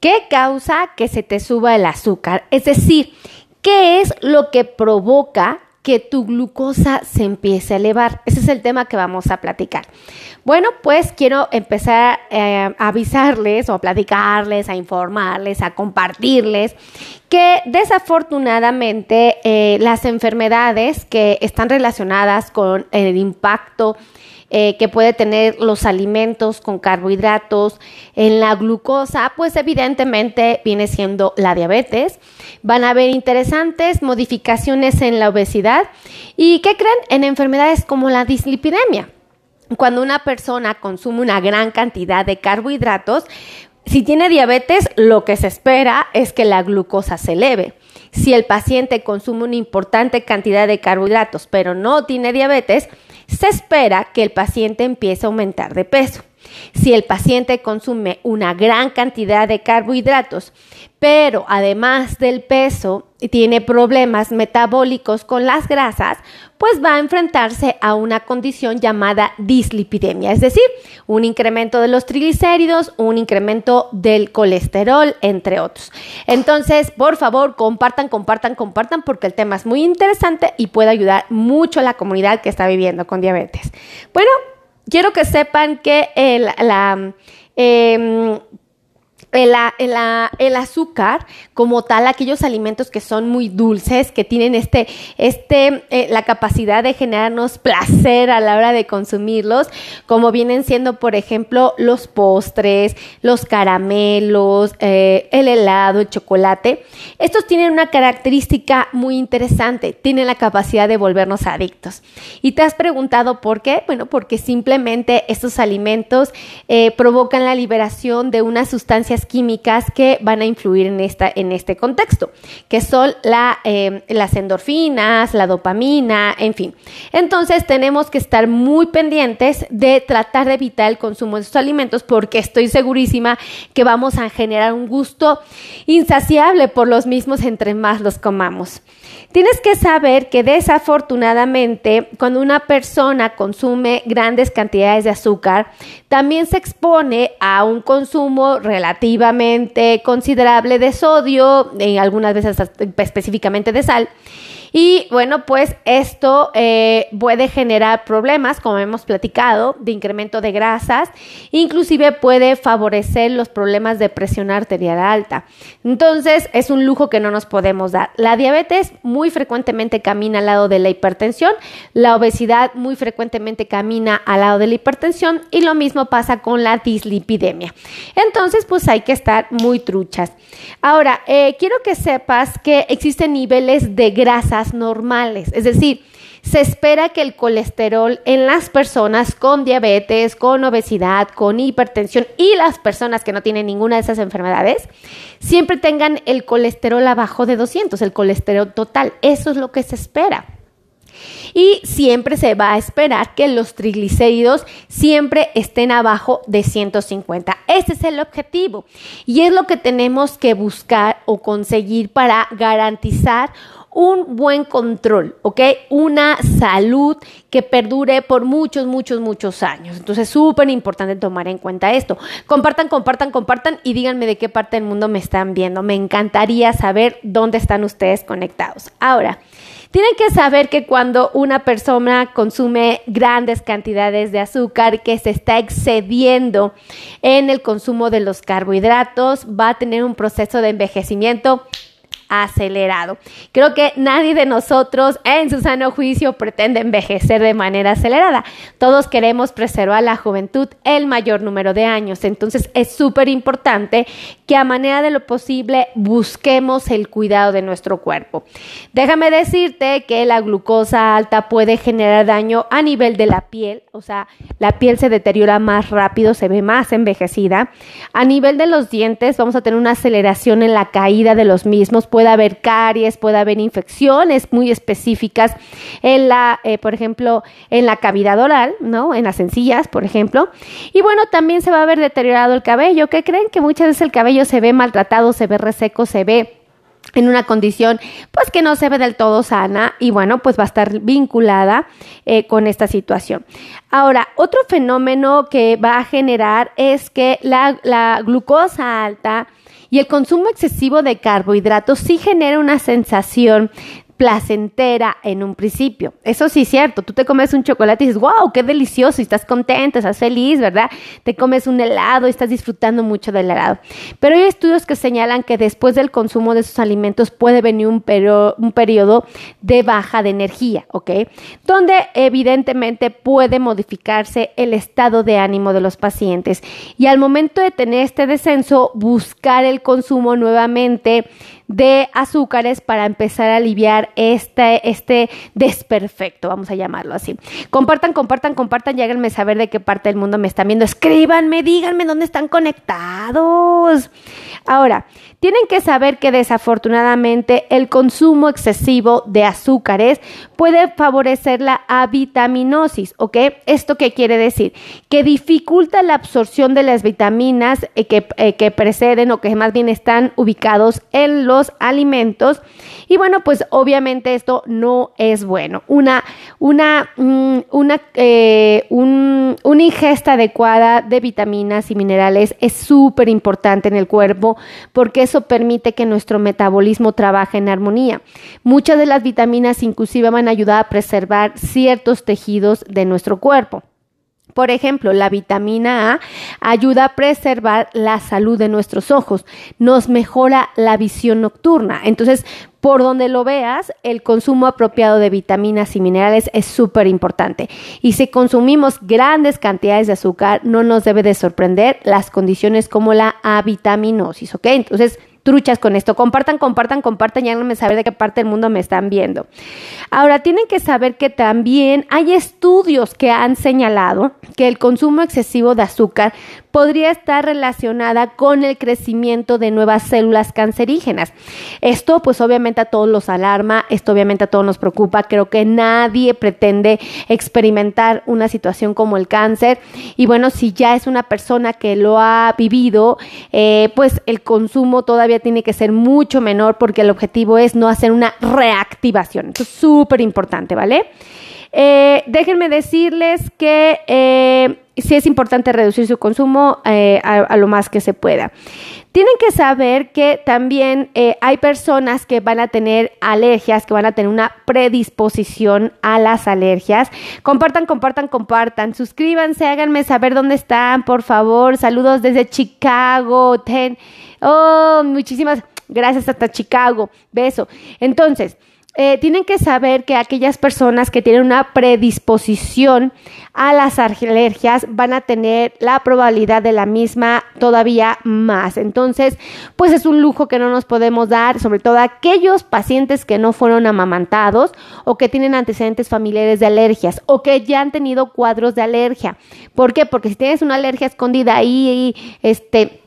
¿Qué causa que se te suba el azúcar? Es decir, ¿qué es lo que provoca que tu glucosa se empiece a elevar? Ese es el tema que vamos a platicar. Bueno, pues quiero empezar eh, a avisarles o a platicarles, a informarles, a compartirles que desafortunadamente eh, las enfermedades que están relacionadas con el impacto eh, que puede tener los alimentos con carbohidratos en la glucosa, pues evidentemente viene siendo la diabetes. Van a haber interesantes modificaciones en la obesidad y, ¿qué creen? En enfermedades como la dislipidemia. Cuando una persona consume una gran cantidad de carbohidratos, si tiene diabetes, lo que se espera es que la glucosa se eleve. Si el paciente consume una importante cantidad de carbohidratos, pero no tiene diabetes, se espera que el paciente empiece a aumentar de peso. Si el paciente consume una gran cantidad de carbohidratos, pero además del peso tiene problemas metabólicos con las grasas, pues va a enfrentarse a una condición llamada dislipidemia, es decir, un incremento de los triglicéridos, un incremento del colesterol, entre otros. Entonces, por favor, compartan, compartan, compartan, porque el tema es muy interesante y puede ayudar mucho a la comunidad que está viviendo con diabetes. Bueno, quiero que sepan que el, la... Em, el, azúcar como tal, aquellos alimentos que son muy dulces, que tienen este, este, eh, la capacidad de generarnos placer a la hora de consumirlos, como vienen siendo, por ejemplo, los postres, los caramelos, eh, el helado, el chocolate. Estos tienen una característica muy interesante, tienen la capacidad de volvernos adictos. Y te has preguntado por qué? Bueno, porque simplemente estos alimentos eh, provocan la liberación de unas químicas que van a influir en, esta, en este contexto, que son eh, las endorfinas, la dopamina, en fin. Entonces tenemos que estar muy pendientes de tratar de evitar el consumo de estos alimentos porque estoy segurísima que vamos a generar un gusto insaciable por los mismos entre más los comamos. Tienes que saber que desafortunadamente cuando una persona consume grandes cantidades de azúcar, también se expone a un consumo relativamente considerable de sodio, en algunas veces específicamente de sal, y bueno, pues esto eh, puede generar problemas, como hemos platicado, de incremento de grasas, inclusive puede favorecer los problemas de presión arterial alta. Entonces, es un lujo que no nos podemos dar. La diabetes muy frecuentemente camina al lado de la hipertensión, la obesidad muy frecuentemente camina al lado de la hipertensión y lo mismo pasa con la dislipidemia. Entonces, pues hay que estar muy truchas. Ahora, eh, quiero que sepas que existen niveles de grasa normales. Es decir, se espera que el colesterol en las personas con diabetes, con obesidad, con hipertensión y las personas que no tienen ninguna de esas enfermedades, siempre tengan el colesterol abajo de 200, el colesterol total. Eso es lo que se espera. Y siempre se va a esperar que los triglicéridos siempre estén abajo de 150. Ese es el objetivo. Y es lo que tenemos que buscar o conseguir para garantizar un buen control, ¿ok? Una salud que perdure por muchos, muchos, muchos años. Entonces, súper importante tomar en cuenta esto. Compartan, compartan, compartan y díganme de qué parte del mundo me están viendo. Me encantaría saber dónde están ustedes conectados. Ahora, tienen que saber que cuando una persona consume grandes cantidades de azúcar que se está excediendo en el consumo de los carbohidratos, va a tener un proceso de envejecimiento acelerado. Creo que nadie de nosotros en su sano juicio pretende envejecer de manera acelerada. Todos queremos preservar la juventud el mayor número de años. Entonces es súper importante que a manera de lo posible busquemos el cuidado de nuestro cuerpo. Déjame decirte que la glucosa alta puede generar daño a nivel de la piel, o sea, la piel se deteriora más rápido, se ve más envejecida. A nivel de los dientes vamos a tener una aceleración en la caída de los mismos puede haber caries, puede haber infecciones muy específicas en la, eh, por ejemplo, en la cavidad oral, ¿no? En las encías, por ejemplo. Y bueno, también se va a ver deteriorado el cabello. ¿Qué creen? Que muchas veces el cabello se ve maltratado, se ve reseco, se ve en una condición pues que no se ve del todo sana y bueno pues va a estar vinculada eh, con esta situación. Ahora, otro fenómeno que va a generar es que la, la glucosa alta Y el consumo excesivo de carbohidratos sí genera una sensación placentera en un principio. Eso sí es cierto, tú te comes un chocolate y dices, wow, qué delicioso, y estás contento, estás feliz, ¿verdad? Te comes un helado y estás disfrutando mucho del helado. Pero hay estudios que señalan que después del consumo de esos alimentos puede venir un, un periodo de baja de energía, ¿ok? Donde evidentemente puede modificarse el estado de ánimo de los pacientes. Y al momento de tener este descenso, buscar el consumo nuevamente de azúcares para empezar a aliviar este, este desperfecto, vamos a llamarlo así. Compartan, compartan, compartan y háganme saber de qué parte del mundo me están viendo. Escríbanme, díganme dónde están conectados. Ahora, tienen que saber que desafortunadamente el consumo excesivo de azúcares puede favorecer la avitaminosis, ¿ok? ¿Esto qué quiere decir? Que dificulta la absorción de las vitaminas eh, que, eh, que preceden o que más bien están ubicados en los alimentos. Y bueno, pues obviamente esto no es bueno. Una, una, mm, una, eh, una ingesta adecuada de vitaminas y minerales es súper importante en el cuerpo porque eso permite que nuestro metabolismo trabaje en armonía. Muchas de las vitaminas inclusive van a ayudar a preservar ciertos tejidos de nuestro cuerpo. Por ejemplo, la vitamina A ayuda a preservar la salud de nuestros ojos, nos mejora la visión nocturna. Entonces, por donde lo veas, el consumo apropiado de vitaminas y minerales es súper importante. Y si consumimos grandes cantidades de azúcar, no nos debe de sorprender las condiciones como la avitaminosis, ¿ok? Entonces, truchas con esto. Compartan, compartan, compartan y háganme saber de qué parte del mundo me están viendo. Ahora, tienen que saber que también hay estudios que han señalado que el consumo excesivo de azúcar podría estar relacionada con el crecimiento de nuevas células cancerígenas. Esto pues obviamente a todos los alarma, esto obviamente a todos nos preocupa, creo que nadie pretende experimentar una situación como el cáncer y bueno, si ya es una persona que lo ha vivido, eh, pues el consumo todavía tiene que ser mucho menor porque el objetivo es no hacer una reactivación. Esto es súper importante, ¿vale? Eh, déjenme decirles que eh, sí es importante reducir su consumo eh, a, lo más que se pueda. Tienen que saber que también hay personas que van a tener alergias, que van a tener una predisposición a las alergias. Compartan, compartan, compartan. Suscríbanse, háganme saber dónde están, por favor. Saludos desde Chicago. Ten. Oh, muchísimas gracias hasta Chicago. Beso. Entonces, eh, tienen que saber que aquellas personas que tienen una predisposición a las alergias van a tener la probabilidad de la misma todavía más. Entonces, pues es un lujo que no nos podemos dar, sobre todo aquellos pacientes que no fueron amamantados o que tienen antecedentes familiares de alergias o que ya han tenido cuadros de alergia. ¿Por qué? Porque si tienes una alergia escondida ahí, este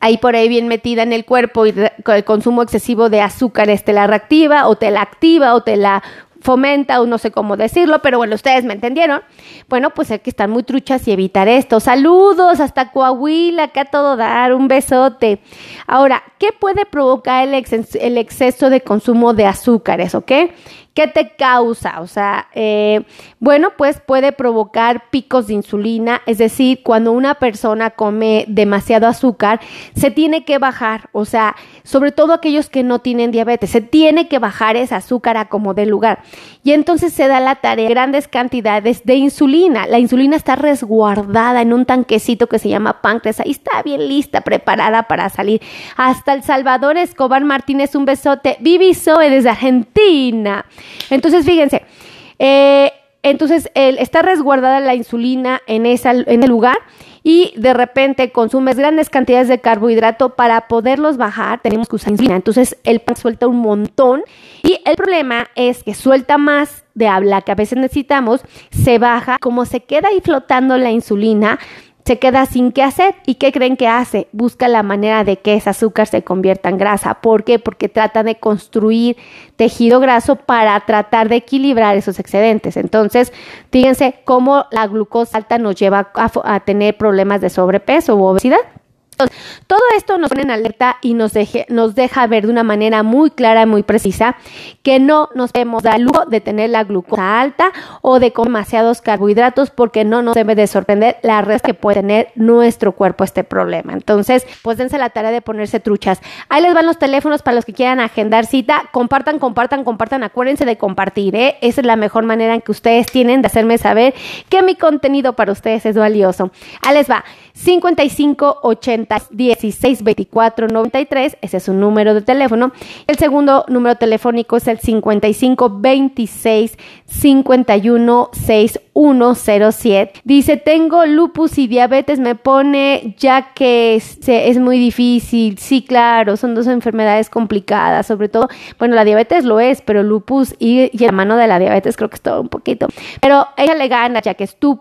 ahí por ahí bien metida en el cuerpo y el consumo excesivo de azúcares te la reactiva o te la activa o te la fomenta o no sé cómo decirlo, pero bueno, ustedes me entendieron. Bueno, pues hay que estar muy truchas y evitar esto. Saludos hasta Coahuila, que a todo dar, un besote. Ahora, ¿qué puede provocar el, el exceso de consumo de azúcares, ok? ¿Qué te causa? O sea, eh, bueno, pues puede provocar picos de insulina, es decir, cuando una persona come demasiado azúcar, se tiene que bajar, o sea, sobre todo aquellos que no tienen diabetes, se tiene que bajar ese azúcar a como de lugar. Y entonces se da la tarea de grandes cantidades de insulina. La insulina está resguardada en un tanquecito que se llama páncreas, ahí está bien lista, preparada para salir. Hasta El Salvador Escobar Martínez, un besote. Vivi Zoe desde Argentina. Entonces, fíjense, eh, entonces está resguardada la insulina en, esa, en el lugar y de repente consumes grandes cantidades de carbohidrato para poderlos bajar, tenemos que usar insulina. Entonces el pan suelta un montón y el problema es que suelta más de habla que a veces necesitamos, se baja, como se queda ahí flotando la insulina, se queda sin qué hacer. ¿Y qué creen que hace? Busca la manera de que ese azúcar se convierta en grasa. ¿Por qué? Porque trata de construir tejido graso para tratar de equilibrar esos excedentes. Entonces, fíjense cómo la glucosa alta nos lleva a, a tener problemas de sobrepeso u obesidad. Todo esto nos pone en alerta y nos, deja ver de una manera muy clara, muy precisa, que no nos debemos dar lujo de tener la glucosa alta o de comer demasiados carbohidratos porque no nos debe de sorprender la resta que puede tener nuestro cuerpo este problema. Entonces, pues dense la tarea de ponerse truchas. Ahí les van los teléfonos para los que quieran agendar cita. Compartan, compartan, compartan. Acuérdense de compartir, ¿eh? Esa es la mejor manera en que ustedes tienen de hacerme saber que mi contenido para ustedes es valioso. Ahí les va. 55 80 16 24 93, ese es un número de teléfono. El segundo número telefónico es el 55 26 51 6107. Dice, tengo lupus y diabetes, me pone ya que es, es muy difícil. Sí, claro, son dos enfermedades complicadas, sobre todo, bueno, la diabetes lo es, pero lupus y, y la mano de la diabetes creo que es todo un poquito. Pero ella le gana, ya que es tú,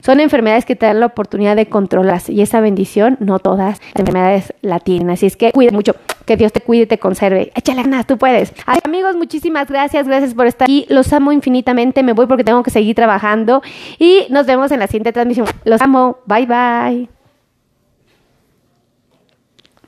son enfermedades que te dan la oportunidad de controlarlas y esa bendición no todas las enfermedades la tienen. Así es que cuida mucho, que Dios te cuide y te conserve. Échale ganas, tú puedes. amigos, muchísimas gracias, gracias por estar aquí. Los amo infinitamente. Me voy porque tengo que seguir trabajando y nos vemos en la siguiente transmisión. Los amo. Bye bye.